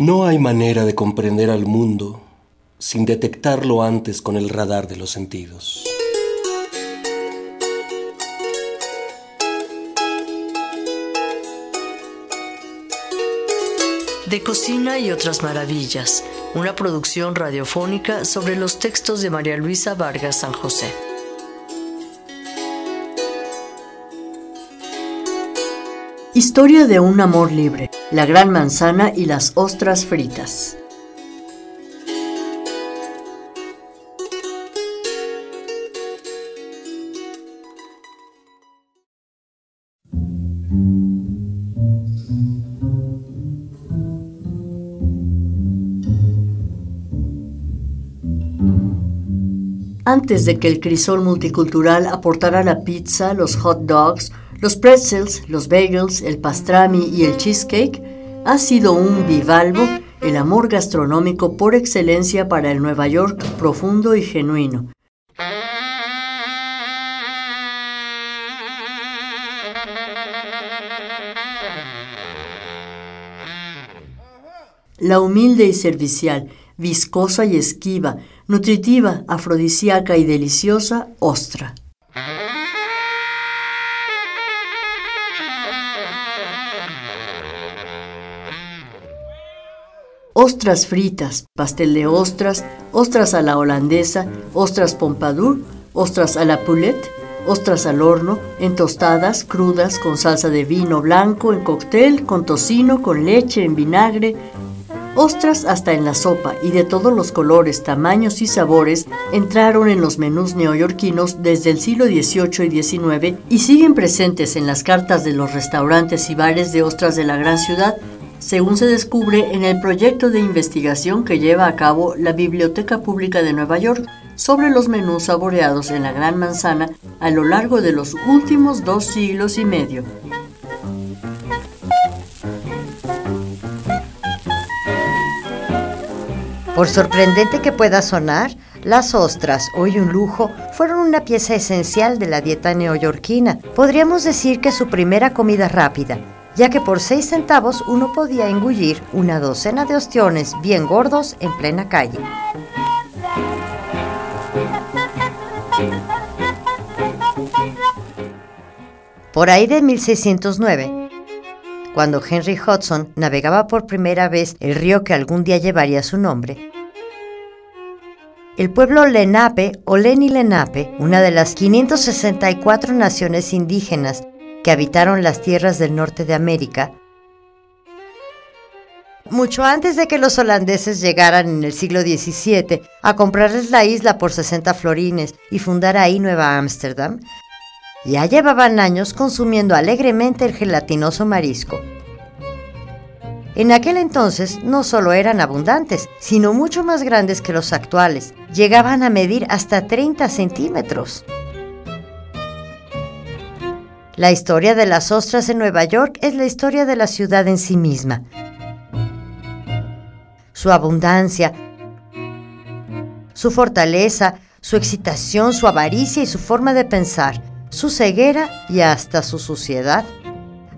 No hay manera de comprender al mundo sin detectarlo antes con el radar de los sentidos. De Cocina y otras maravillas, una producción radiofónica sobre los textos de María Luisa Vargas San José. Historia de un amor libre, la gran manzana y las ostras fritas. Antes de que el crisol multicultural aportara la pizza, los hot dogs, los pretzels, los bagels, el pastrami y el cheesecake, ha sido un bivalvo el amor gastronómico por excelencia para el Nueva York profundo y genuino. La humilde y servicial, viscosa y esquiva, nutritiva, afrodisíaca y deliciosa ostra. Ostras fritas, pastel de ostras, ostras a la holandesa, ostras pompadour, ostras a la poulette, ostras al horno, en tostadas, crudas, con salsa de vino blanco, en cóctel, con tocino, con leche, en vinagre, ostras hasta en la sopa y de todos los colores, tamaños y sabores entraron en los menús neoyorquinos desde el siglo XVIII y XIX y siguen presentes en las cartas de los restaurantes y bares de ostras de la gran ciudad según se descubre en el proyecto de investigación que lleva a cabo la Biblioteca Pública de Nueva York sobre los menús saboreados en la Gran Manzana a lo largo de los últimos dos siglos y medio. Por sorprendente que pueda sonar, las ostras, hoy un lujo, fueron una pieza esencial de la dieta neoyorquina. Podríamos decir que su primera comida rápida, ya que por 6 centavos uno podía engullir una docena de ostiones bien gordos en plena calle. Por ahí de 1609, cuando Henry Hudson navegaba por primera vez el río que algún día llevaría su nombre, el pueblo Lenape o Leni Lenape, una de las 564 naciones indígenas que habitaron las tierras del norte de América, mucho antes de que los holandeses llegaran en el siglo XVII a comprarles la isla por 60 florines y fundar ahí Nueva Ámsterdam, ya llevaban años consumiendo alegremente el gelatinoso marisco. En aquel entonces no solo eran abundantes, sino mucho más grandes que los actuales. Llegaban a medir hasta 30 centímetros. La historia de las ostras en Nueva York es la historia de la ciudad en sí misma. Su abundancia, su fortaleza, su excitación, su avaricia y su forma de pensar, su ceguera y hasta su suciedad.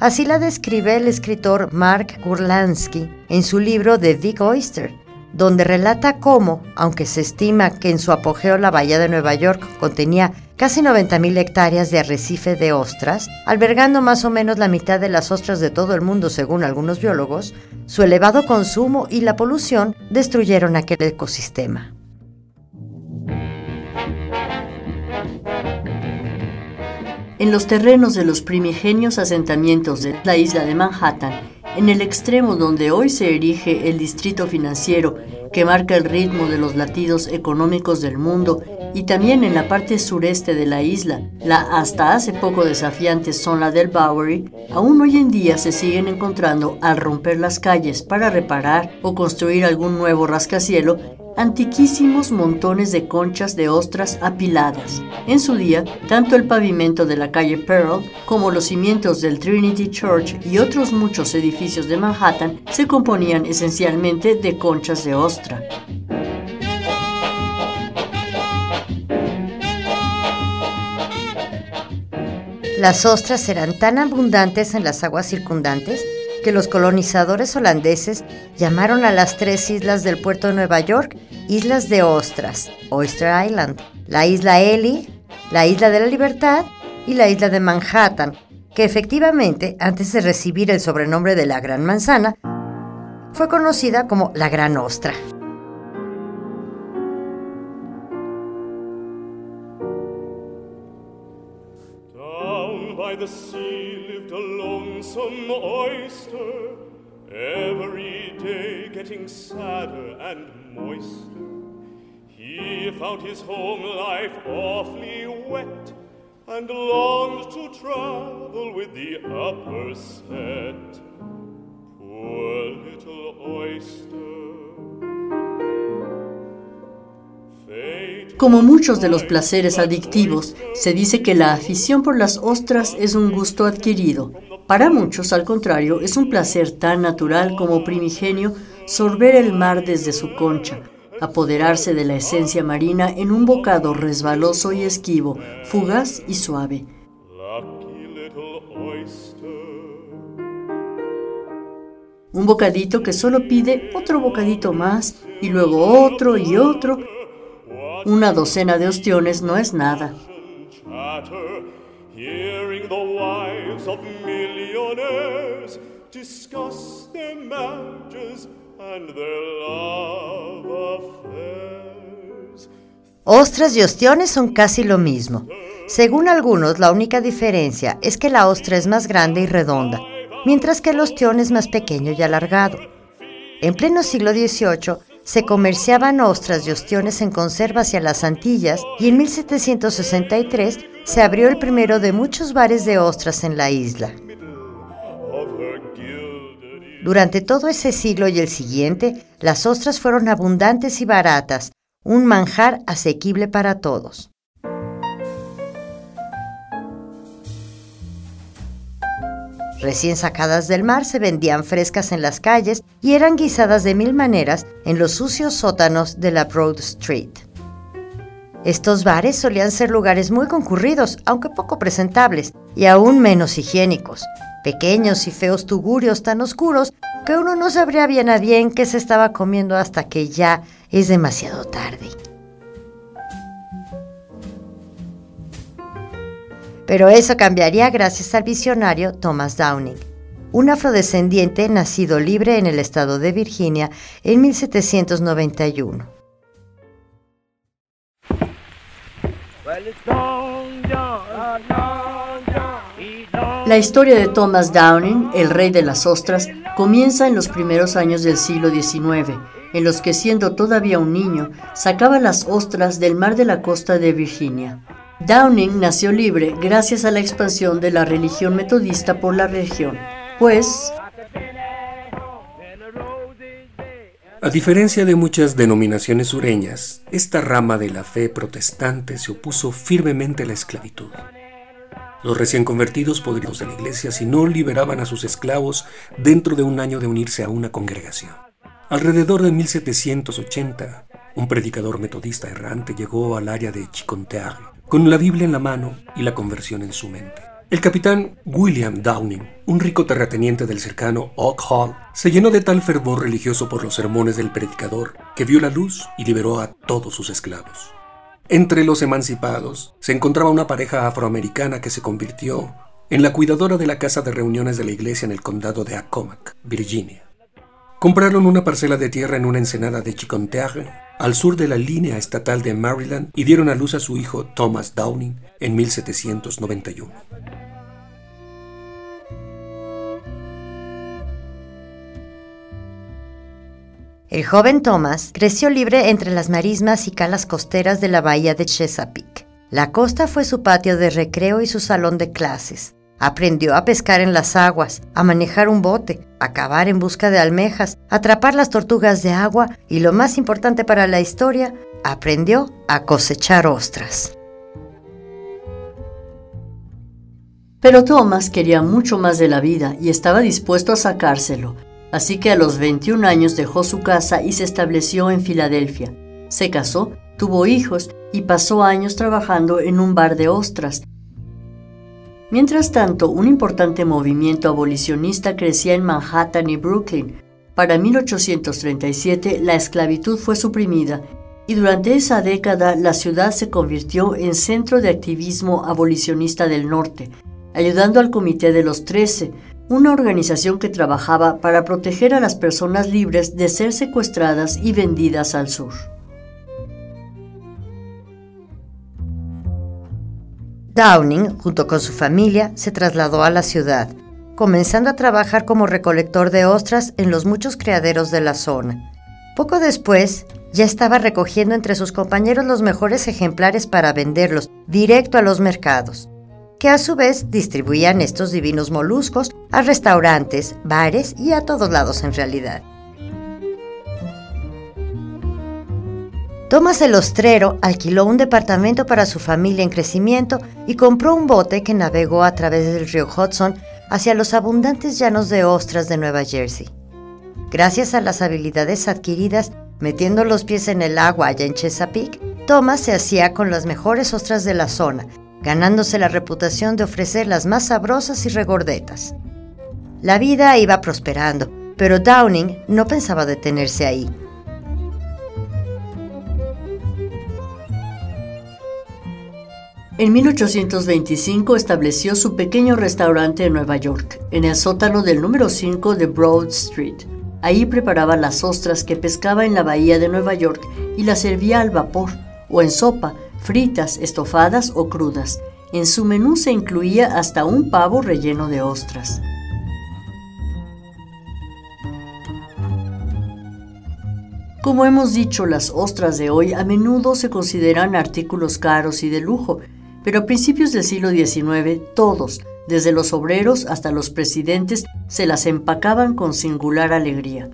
Así la describe el escritor Mark Kurlansky en su libro The Big Oyster, donde relata cómo, aunque se estima que en su apogeo la bahía de Nueva York contenía casi 90.000 hectáreas de arrecife de ostras, albergando más o menos la mitad de las ostras de todo el mundo según algunos biólogos, su elevado consumo y la polución destruyeron aquel ecosistema. En los terrenos de los primigenios asentamientos de la isla de Manhattan, en el extremo donde hoy se erige el distrito financiero que marca el ritmo de los latidos económicos del mundo y también en la parte sureste de la isla, la hasta hace poco desafiante zona del Bowery, aún hoy en día se siguen encontrando al romper las calles para reparar o construir algún nuevo rascacielo antiquísimos montones de conchas de ostras apiladas. En su día, tanto el pavimento de la calle Pearl como los cimientos del Trinity Church y otros muchos edificios de Manhattan se componían esencialmente de conchas de ostra. Las ostras eran tan abundantes en las aguas circundantes que los colonizadores holandeses llamaron a las tres islas del puerto de Nueva York islas de ostras, Oyster Island, la isla Ellie, la isla de la Libertad y la isla de Manhattan, que efectivamente, antes de recibir el sobrenombre de la Gran Manzana, fue conocida como la Gran Ostra. Lonesome oyster, every day getting sadder and moister. He found his home life awfully wet and longed to travel with the upper set. Poor little oyster. Como muchos de los placeres adictivos, se dice que la afición por las ostras es un gusto adquirido. Para muchos, al contrario, es un placer tan natural como primigenio sorber el mar desde su concha, apoderarse de la esencia marina en un bocado resbaloso y esquivo, fugaz y suave. Un bocadito que solo pide otro bocadito más y luego otro y otro una docena de ostiones no es nada. Ostras y ostiones son casi lo mismo. Según algunos, la única diferencia es que la ostra es más grande y redonda, mientras que el ostión es más pequeño y alargado. En pleno siglo XVIII, se comerciaban ostras y ostiones en conserva hacia las Antillas y en 1763 se abrió el primero de muchos bares de ostras en la isla. Durante todo ese siglo y el siguiente, las ostras fueron abundantes y baratas, un manjar asequible para todos. Recién sacadas del mar se vendían frescas en las calles y eran guisadas de mil maneras en los sucios sótanos de la Broad Street. Estos bares solían ser lugares muy concurridos, aunque poco presentables, y aún menos higiénicos. Pequeños y feos tugurios tan oscuros que uno no sabría bien a bien qué se estaba comiendo hasta que ya es demasiado tarde. Pero eso cambiaría gracias al visionario Thomas Downing, un afrodescendiente nacido libre en el estado de Virginia en 1791. La historia de Thomas Downing, el rey de las ostras, comienza en los primeros años del siglo XIX, en los que siendo todavía un niño, sacaba las ostras del mar de la costa de Virginia. Downing nació libre gracias a la expansión de la religión metodista por la región, pues... A diferencia de muchas denominaciones sureñas, esta rama de la fe protestante se opuso firmemente a la esclavitud. Los recién convertidos podrían de la iglesia si no liberaban a sus esclavos dentro de un año de unirse a una congregación. Alrededor de 1780, un predicador metodista errante llegó al área de Chiconteague con la Biblia en la mano y la conversión en su mente. El capitán William Downing, un rico terrateniente del cercano Oak Hall, se llenó de tal fervor religioso por los sermones del predicador que vio la luz y liberó a todos sus esclavos. Entre los emancipados se encontraba una pareja afroamericana que se convirtió en la cuidadora de la casa de reuniones de la iglesia en el condado de Accomack, Virginia. Compraron una parcela de tierra en una ensenada de Chiconteague, al sur de la línea estatal de Maryland, y dieron a luz a su hijo Thomas Downing en 1791. El joven Thomas creció libre entre las marismas y calas costeras de la bahía de Chesapeake. La costa fue su patio de recreo y su salón de clases. Aprendió a pescar en las aguas, a manejar un bote, a cavar en busca de almejas, a atrapar las tortugas de agua y lo más importante para la historia, aprendió a cosechar ostras. Pero Thomas quería mucho más de la vida y estaba dispuesto a sacárselo, así que a los 21 años dejó su casa y se estableció en Filadelfia. Se casó, tuvo hijos y pasó años trabajando en un bar de ostras Mientras tanto, un importante movimiento abolicionista crecía en Manhattan y Brooklyn. Para 1837 la esclavitud fue suprimida y durante esa década la ciudad se convirtió en centro de activismo abolicionista del norte, ayudando al Comité de los Trece, una organización que trabajaba para proteger a las personas libres de ser secuestradas y vendidas al sur. Downing, junto con su familia, se trasladó a la ciudad, comenzando a trabajar como recolector de ostras en los muchos criaderos de la zona. Poco después, ya estaba recogiendo entre sus compañeros los mejores ejemplares para venderlos directo a los mercados, que a su vez distribuían estos divinos moluscos a restaurantes, bares y a todos lados en realidad. Thomas el Ostrero alquiló un departamento para su familia en crecimiento y compró un bote que navegó a través del río Hudson hacia los abundantes llanos de ostras de Nueva Jersey. Gracias a las habilidades adquiridas metiendo los pies en el agua allá en Chesapeake, Thomas se hacía con las mejores ostras de la zona, ganándose la reputación de ofrecer las más sabrosas y regordetas. La vida iba prosperando, pero Downing no pensaba detenerse ahí. En 1825 estableció su pequeño restaurante en Nueva York, en el sótano del número 5 de Broad Street. Ahí preparaba las ostras que pescaba en la bahía de Nueva York y las servía al vapor o en sopa, fritas, estofadas o crudas. En su menú se incluía hasta un pavo relleno de ostras. Como hemos dicho, las ostras de hoy a menudo se consideran artículos caros y de lujo, pero a principios del siglo XIX todos, desde los obreros hasta los presidentes, se las empacaban con singular alegría.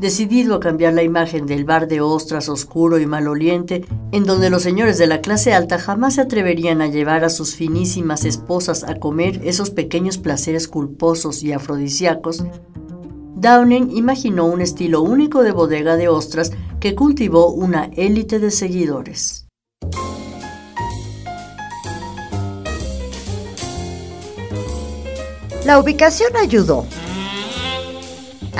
Decidido a cambiar la imagen del bar de ostras oscuro y maloliente, en donde los señores de la clase alta jamás se atreverían a llevar a sus finísimas esposas a comer esos pequeños placeres culposos y afrodisíacos, Downing imaginó un estilo único de bodega de ostras que cultivó una élite de seguidores. La ubicación ayudó.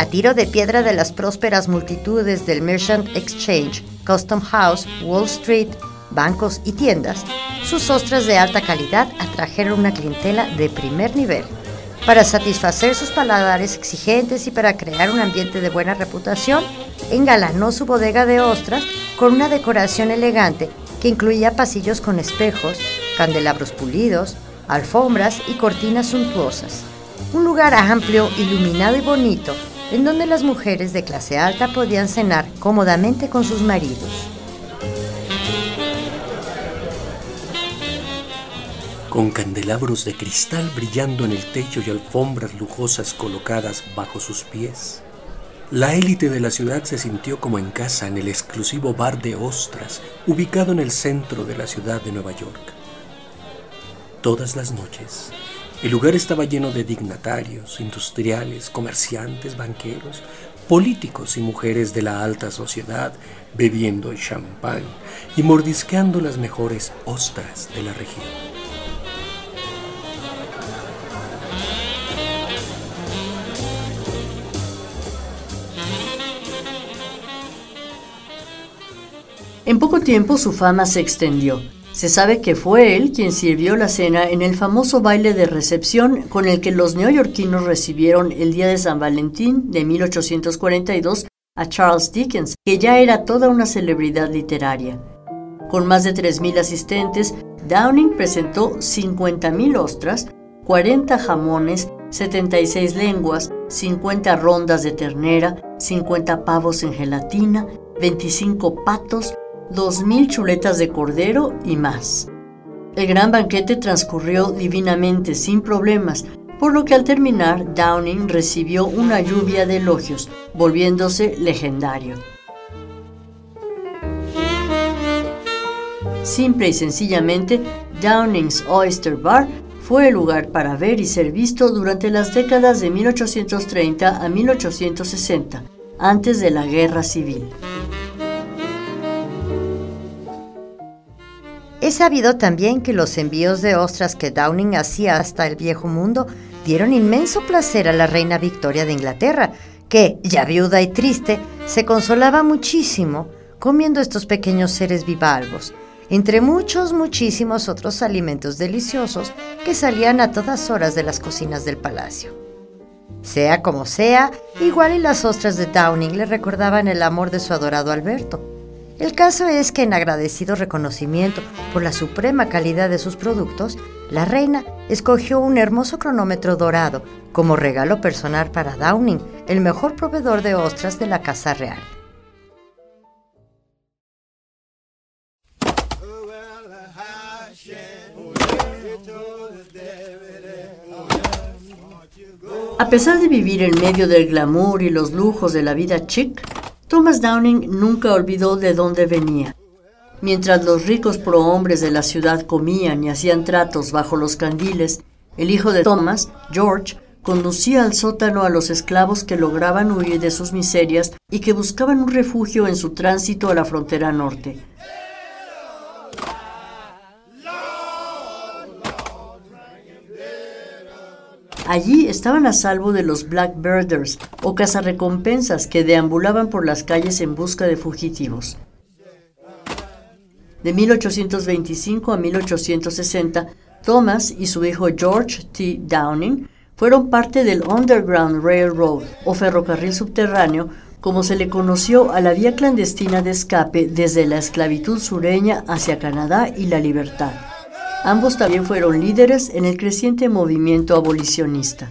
A tiro de piedra de las prósperas multitudes del Merchant Exchange, Custom House, Wall Street, bancos y tiendas, sus ostras de alta calidad atrajeron una clientela de primer nivel. Para satisfacer sus paladares exigentes y para crear un ambiente de buena reputación, engalanó su bodega de ostras con una decoración elegante que incluía pasillos con espejos, candelabros pulidos, alfombras y cortinas suntuosas. Un lugar amplio, iluminado y bonito, en donde las mujeres de clase alta podían cenar cómodamente con sus maridos. Con candelabros de cristal brillando en el techo y alfombras lujosas colocadas bajo sus pies, la élite de la ciudad se sintió como en casa en el exclusivo bar de ostras ubicado en el centro de la ciudad de Nueva York. Todas las noches, el lugar estaba lleno de dignatarios, industriales, comerciantes, banqueros, políticos y mujeres de la alta sociedad bebiendo champán y mordisqueando las mejores ostras de la región. En poco tiempo su fama se extendió se sabe que fue él quien sirvió la cena en el famoso baile de recepción con el que los neoyorquinos recibieron el día de San Valentín de 1842 a Charles Dickens, que ya era toda una celebridad literaria. Con más de 3.000 asistentes, Downing presentó 50.000 ostras, 40 jamones, 76 lenguas, 50 rondas de ternera, 50 pavos en gelatina, 25 patos, 2.000 chuletas de cordero y más. El gran banquete transcurrió divinamente, sin problemas, por lo que al terminar Downing recibió una lluvia de elogios, volviéndose legendario. Simple y sencillamente, Downing's Oyster Bar fue el lugar para ver y ser visto durante las décadas de 1830 a 1860, antes de la Guerra Civil. Es sabido también que los envíos de ostras que Downing hacía hasta el viejo mundo dieron inmenso placer a la reina Victoria de Inglaterra, que, ya viuda y triste, se consolaba muchísimo comiendo estos pequeños seres bivalvos, entre muchos, muchísimos otros alimentos deliciosos que salían a todas horas de las cocinas del palacio. Sea como sea, igual y las ostras de Downing le recordaban el amor de su adorado Alberto. El caso es que en agradecido reconocimiento por la suprema calidad de sus productos, la reina escogió un hermoso cronómetro dorado como regalo personal para Downing, el mejor proveedor de ostras de la Casa Real. A pesar de vivir en medio del glamour y los lujos de la vida chic, Thomas Downing nunca olvidó de dónde venía. Mientras los ricos prohombres de la ciudad comían y hacían tratos bajo los candiles, el hijo de Thomas, George, conducía al sótano a los esclavos que lograban huir de sus miserias y que buscaban un refugio en su tránsito a la frontera norte. Allí estaban a salvo de los Blackbirders o cazarrecompensas que deambulaban por las calles en busca de fugitivos. De 1825 a 1860, Thomas y su hijo George T. Downing fueron parte del Underground Railroad o ferrocarril subterráneo, como se le conoció a la vía clandestina de escape desde la esclavitud sureña hacia Canadá y la libertad. Ambos también fueron líderes en el creciente movimiento abolicionista.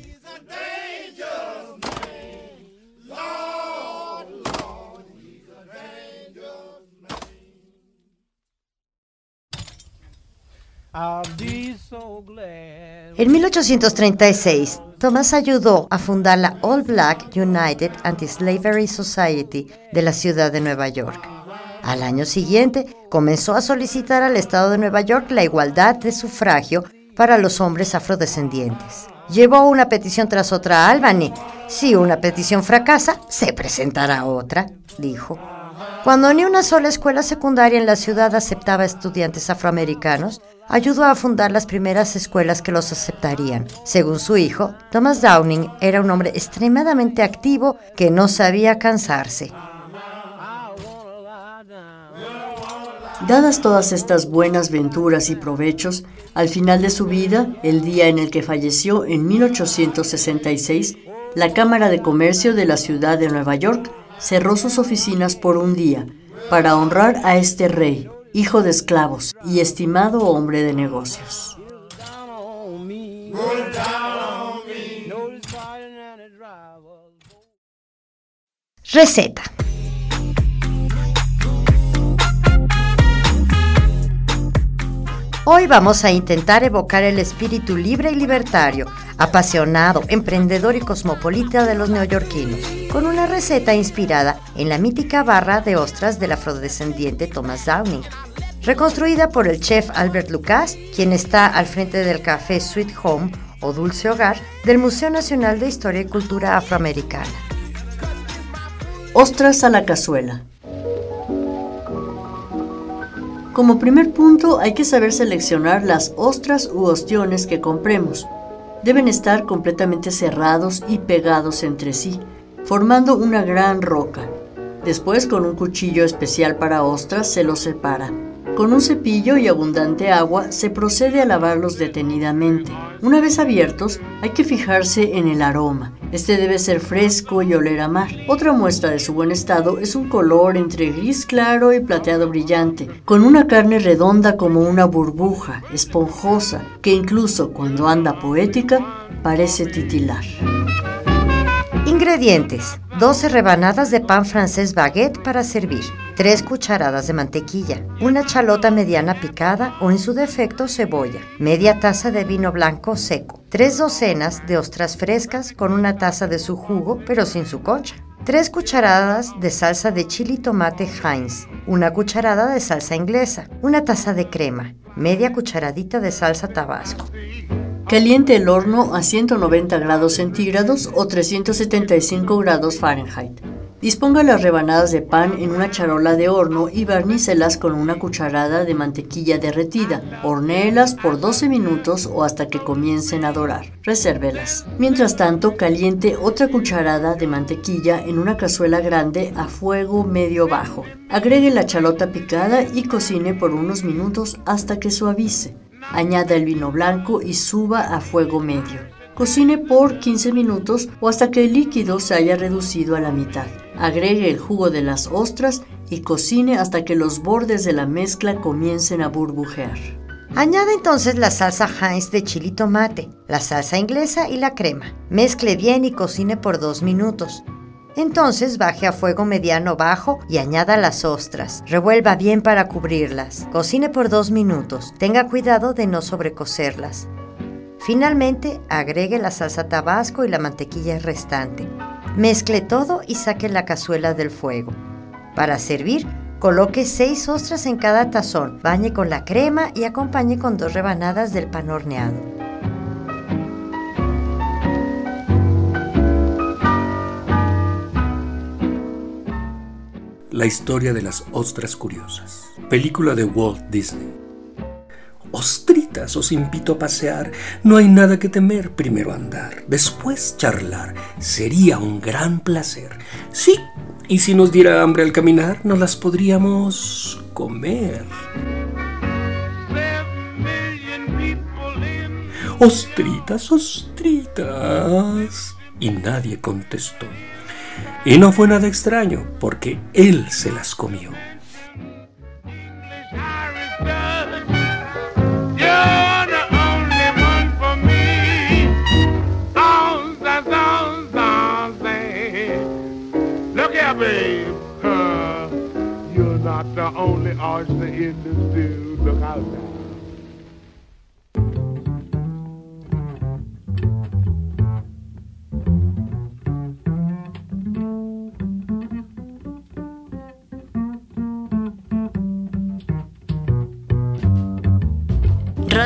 En 1836, Thomas ayudó a fundar la All Black United Anti-Slavery Society de la ciudad de Nueva York. Al año siguiente, comenzó a solicitar al Estado de Nueva York la igualdad de sufragio para los hombres afrodescendientes. Llevó una petición tras otra a Albany. Si una petición fracasa, se presentará otra, dijo. Cuando ni una sola escuela secundaria en la ciudad aceptaba estudiantes afroamericanos, ayudó a fundar las primeras escuelas que los aceptarían. Según su hijo, Thomas Downing era un hombre extremadamente activo que no sabía cansarse. Dadas todas estas buenas venturas y provechos, al final de su vida, el día en el que falleció en 1866, la Cámara de Comercio de la ciudad de Nueva York cerró sus oficinas por un día para honrar a este rey, hijo de esclavos y estimado hombre de negocios. Receta. Hoy vamos a intentar evocar el espíritu libre y libertario, apasionado, emprendedor y cosmopolita de los neoyorquinos, con una receta inspirada en la mítica barra de ostras del afrodescendiente Thomas Downing, reconstruida por el chef Albert Lucas, quien está al frente del café Sweet Home o Dulce Hogar del Museo Nacional de Historia y Cultura Afroamericana. Ostras a la cazuela. Como primer punto hay que saber seleccionar las ostras u ostiones que compremos. Deben estar completamente cerrados y pegados entre sí, formando una gran roca. Después con un cuchillo especial para ostras se los separa. Con un cepillo y abundante agua se procede a lavarlos detenidamente. Una vez abiertos, hay que fijarse en el aroma. Este debe ser fresco y oler a mar. Otra muestra de su buen estado es un color entre gris claro y plateado brillante, con una carne redonda como una burbuja, esponjosa, que incluso cuando anda poética parece titilar. Ingredientes: 12 rebanadas de pan francés baguette para servir, 3 cucharadas de mantequilla, una chalota mediana picada o en su defecto cebolla, media taza de vino blanco seco, 3 docenas de ostras frescas con una taza de su jugo pero sin su concha. 3 cucharadas de salsa de chili tomate Heinz, una cucharada de salsa inglesa, una taza de crema, media cucharadita de salsa tabasco. Caliente el horno a 190 grados centígrados o 375 grados Fahrenheit. Disponga las rebanadas de pan en una charola de horno y barnícelas con una cucharada de mantequilla derretida. Hornéelas por 12 minutos o hasta que comiencen a dorar. Resérvelas. Mientras tanto, caliente otra cucharada de mantequilla en una cazuela grande a fuego medio bajo. Agregue la chalota picada y cocine por unos minutos hasta que suavice. Añada el vino blanco y suba a fuego medio. Cocine por 15 minutos o hasta que el líquido se haya reducido a la mitad. Agregue el jugo de las ostras y cocine hasta que los bordes de la mezcla comiencen a burbujear. Añade entonces la salsa Heinz de chili tomate, la salsa inglesa y la crema. Mezcle bien y cocine por dos minutos. Entonces baje a fuego mediano bajo y añada las ostras. Revuelva bien para cubrirlas. Cocine por dos minutos. Tenga cuidado de no sobrecocerlas. Finalmente, agregue la salsa tabasco y la mantequilla restante. Mezcle todo y saque la cazuela del fuego. Para servir, coloque 6 ostras en cada tazón, bañe con la crema y acompañe con dos rebanadas del pan horneado. La historia de las ostras curiosas. Película de Walt Disney. Ostritas, os invito a pasear. No hay nada que temer. Primero andar, después charlar. Sería un gran placer. Sí, y si nos diera hambre al caminar, no las podríamos comer. Ostritas, ostritas. Y nadie contestó. Y no fue nada extraño, porque él se las comió. you're not the only oyster in the stew. Look out now.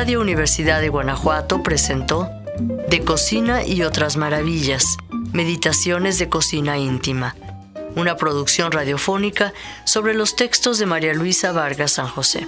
Radio Universidad de Guanajuato presentó De Cocina y otras maravillas, Meditaciones de Cocina Íntima una producción radiofónica sobre los textos de María Luisa Vargas San José.